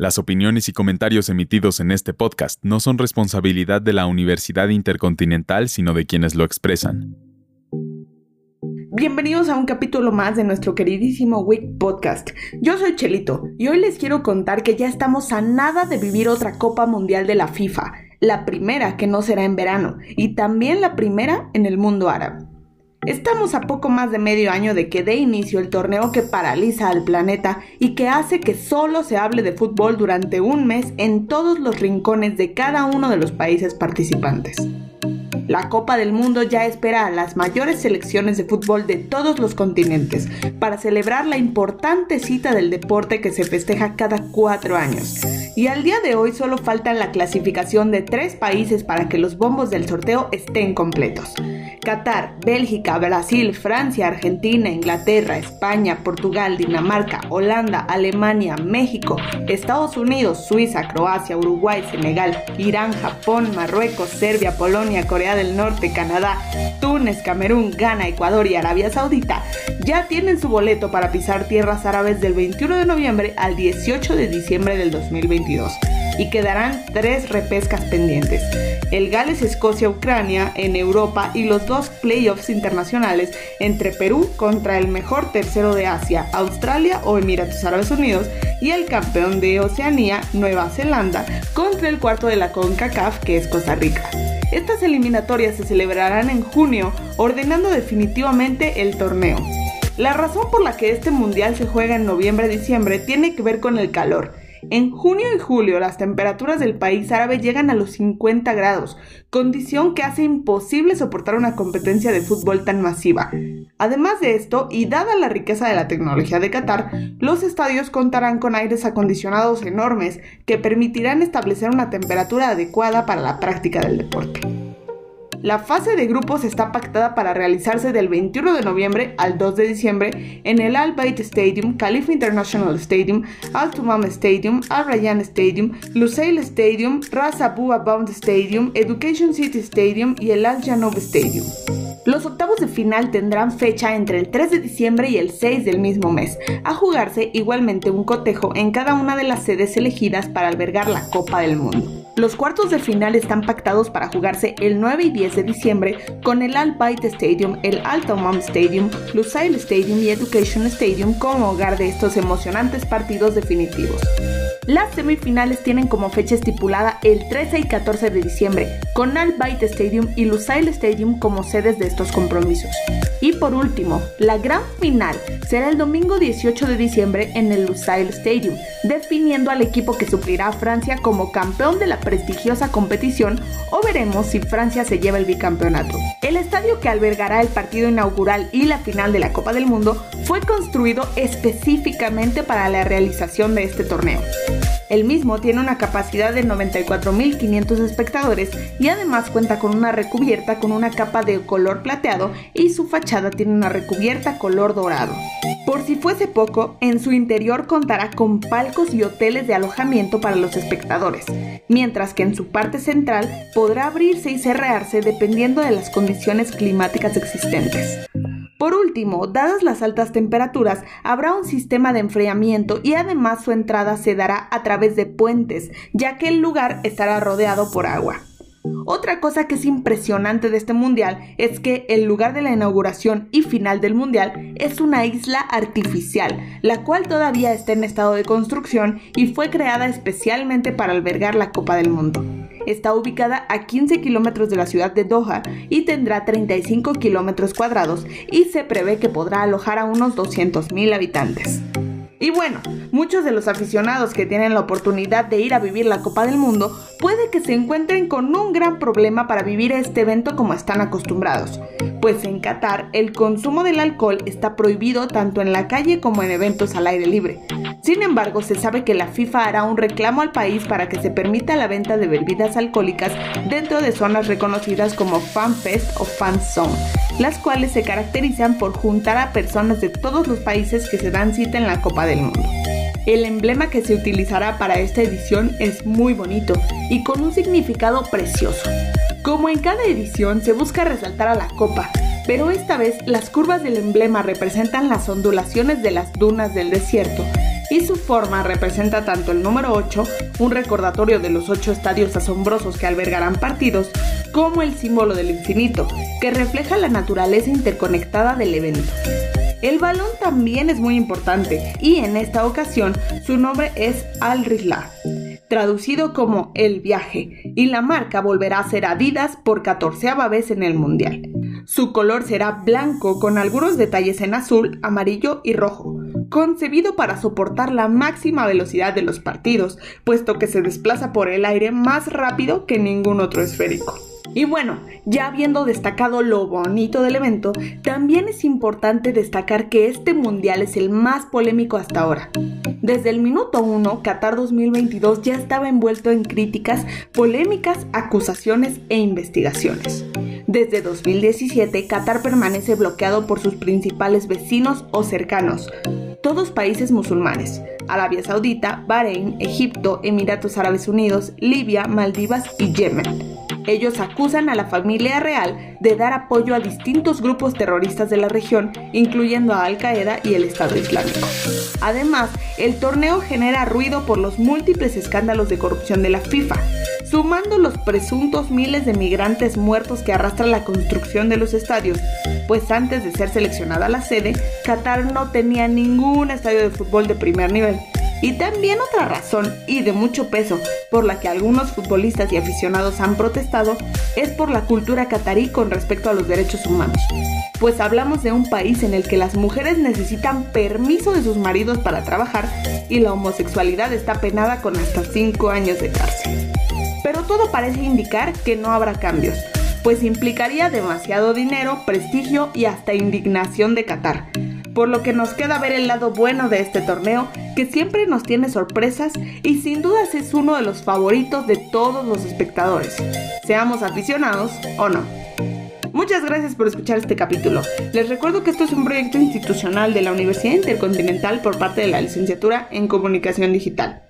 Las opiniones y comentarios emitidos en este podcast no son responsabilidad de la Universidad Intercontinental, sino de quienes lo expresan. Bienvenidos a un capítulo más de nuestro queridísimo Week Podcast. Yo soy Chelito y hoy les quiero contar que ya estamos a nada de vivir otra Copa Mundial de la FIFA, la primera que no será en verano y también la primera en el mundo árabe. Estamos a poco más de medio año de que dé inicio el torneo que paraliza al planeta y que hace que solo se hable de fútbol durante un mes en todos los rincones de cada uno de los países participantes. La Copa del Mundo ya espera a las mayores selecciones de fútbol de todos los continentes para celebrar la importante cita del deporte que se festeja cada cuatro años. Y al día de hoy solo falta la clasificación de tres países para que los bombos del sorteo estén completos. Qatar, Bélgica, Brasil, Francia, Argentina, Inglaterra, España, Portugal, Dinamarca, Holanda, Alemania, México, Estados Unidos, Suiza, Croacia, Uruguay, Senegal, Irán, Japón, Marruecos, Serbia, Polonia, Corea del Norte, Canadá, Túnez, Camerún, Ghana, Ecuador y Arabia Saudita ya tienen su boleto para pisar tierras árabes del 21 de noviembre al 18 de diciembre del 2022 y quedarán tres repescas pendientes. El Gales, Escocia, Ucrania en Europa y los dos playoffs internacionales entre Perú contra el mejor tercero de Asia, Australia o Emiratos Árabes Unidos y el campeón de Oceanía, Nueva Zelanda, contra el cuarto de la CONCACAF que es Costa Rica. Estas eliminatorias se celebrarán en junio, ordenando definitivamente el torneo. La razón por la que este mundial se juega en noviembre-diciembre tiene que ver con el calor. En junio y julio las temperaturas del país árabe llegan a los 50 grados, condición que hace imposible soportar una competencia de fútbol tan masiva. Además de esto, y dada la riqueza de la tecnología de Qatar, los estadios contarán con aires acondicionados enormes que permitirán establecer una temperatura adecuada para la práctica del deporte. La fase de grupos está pactada para realizarse del 21 de noviembre al 2 de diciembre en el Al Bayt Stadium, Khalifa International Stadium, Al Tumam Stadium, Al Rayyan Stadium, Lusail Stadium, Ras Abu Abound Stadium, Education City Stadium y el Al Janoub Stadium. Los octavos de final tendrán fecha entre el 3 de diciembre y el 6 del mismo mes, a jugarse igualmente un cotejo en cada una de las sedes elegidas para albergar la Copa del Mundo. Los cuartos de final están pactados para jugarse el 9 y 10 de diciembre con el Al Bayt Stadium, el Al Tamam Stadium, Lusail Stadium y Education Stadium como hogar de estos emocionantes partidos definitivos. Las semifinales tienen como fecha estipulada el 13 y 14 de diciembre, con Al Bayt Stadium y Lusail Stadium como sedes de estos compromisos. Y por último, la gran final será el domingo 18 de diciembre en el Lusail Stadium, definiendo al equipo que suplirá a Francia como campeón de la prestigiosa competición o veremos si Francia se lleva el bicampeonato. El estadio que albergará el partido inaugural y la final de la Copa del Mundo fue construido específicamente para la realización de este torneo. El mismo tiene una capacidad de 94.500 espectadores y además cuenta con una recubierta con una capa de color plateado y su fachada tiene una recubierta color dorado. Por si fuese poco, en su interior contará con palcos y hoteles de alojamiento para los espectadores, mientras que en su parte central podrá abrirse y cerrarse dependiendo de las condiciones climáticas existentes. Por último, dadas las altas temperaturas, habrá un sistema de enfriamiento y además su entrada se dará a través de puentes, ya que el lugar estará rodeado por agua. Otra cosa que es impresionante de este mundial es que el lugar de la inauguración y final del mundial es una isla artificial, la cual todavía está en estado de construcción y fue creada especialmente para albergar la Copa del Mundo. Está ubicada a 15 kilómetros de la ciudad de Doha y tendrá 35 kilómetros cuadrados y se prevé que podrá alojar a unos 200.000 habitantes. Y bueno, muchos de los aficionados que tienen la oportunidad de ir a vivir la Copa del Mundo puede que se encuentren con un gran problema para vivir este evento como están acostumbrados, pues en Qatar el consumo del alcohol está prohibido tanto en la calle como en eventos al aire libre. Sin embargo, se sabe que la FIFA hará un reclamo al país para que se permita la venta de bebidas alcohólicas dentro de zonas reconocidas como Fan Fest o Fan Zone, las cuales se caracterizan por juntar a personas de todos los países que se dan cita en la Copa del Mundo. El emblema que se utilizará para esta edición es muy bonito y con un significado precioso. Como en cada edición se busca resaltar a la copa, pero esta vez las curvas del emblema representan las ondulaciones de las dunas del desierto y su forma representa tanto el número 8, un recordatorio de los ocho estadios asombrosos que albergarán partidos, como el símbolo del infinito, que refleja la naturaleza interconectada del evento. El balón también es muy importante y en esta ocasión su nombre es Al Risla, traducido como El Viaje, y la marca volverá a ser Adidas por catorceava vez en el Mundial. Su color será blanco con algunos detalles en azul, amarillo y rojo, concebido para soportar la máxima velocidad de los partidos, puesto que se desplaza por el aire más rápido que ningún otro esférico. Y bueno, ya habiendo destacado lo bonito del evento, también es importante destacar que este mundial es el más polémico hasta ahora. Desde el minuto 1, Qatar 2022 ya estaba envuelto en críticas, polémicas, acusaciones e investigaciones. Desde 2017, Qatar permanece bloqueado por sus principales vecinos o cercanos, todos países musulmanes, Arabia Saudita, Bahrein, Egipto, Emiratos Árabes Unidos, Libia, Maldivas y Yemen. Ellos acusan a la familia real de dar apoyo a distintos grupos terroristas de la región, incluyendo a Al Qaeda y el Estado Islámico. Además, el torneo genera ruido por los múltiples escándalos de corrupción de la FIFA, sumando los presuntos miles de migrantes muertos que arrastra la construcción de los estadios, pues antes de ser seleccionada la sede, Qatar no tenía ningún estadio de fútbol de primer nivel. Y también otra razón, y de mucho peso, por la que algunos futbolistas y aficionados han protestado, es por la cultura catarí con respecto a los derechos humanos. Pues hablamos de un país en el que las mujeres necesitan permiso de sus maridos para trabajar y la homosexualidad está penada con hasta 5 años de cárcel. Pero todo parece indicar que no habrá cambios, pues implicaría demasiado dinero, prestigio y hasta indignación de Qatar por lo que nos queda ver el lado bueno de este torneo, que siempre nos tiene sorpresas y sin dudas es uno de los favoritos de todos los espectadores, seamos aficionados o no. Muchas gracias por escuchar este capítulo. Les recuerdo que esto es un proyecto institucional de la Universidad Intercontinental por parte de la licenciatura en Comunicación Digital.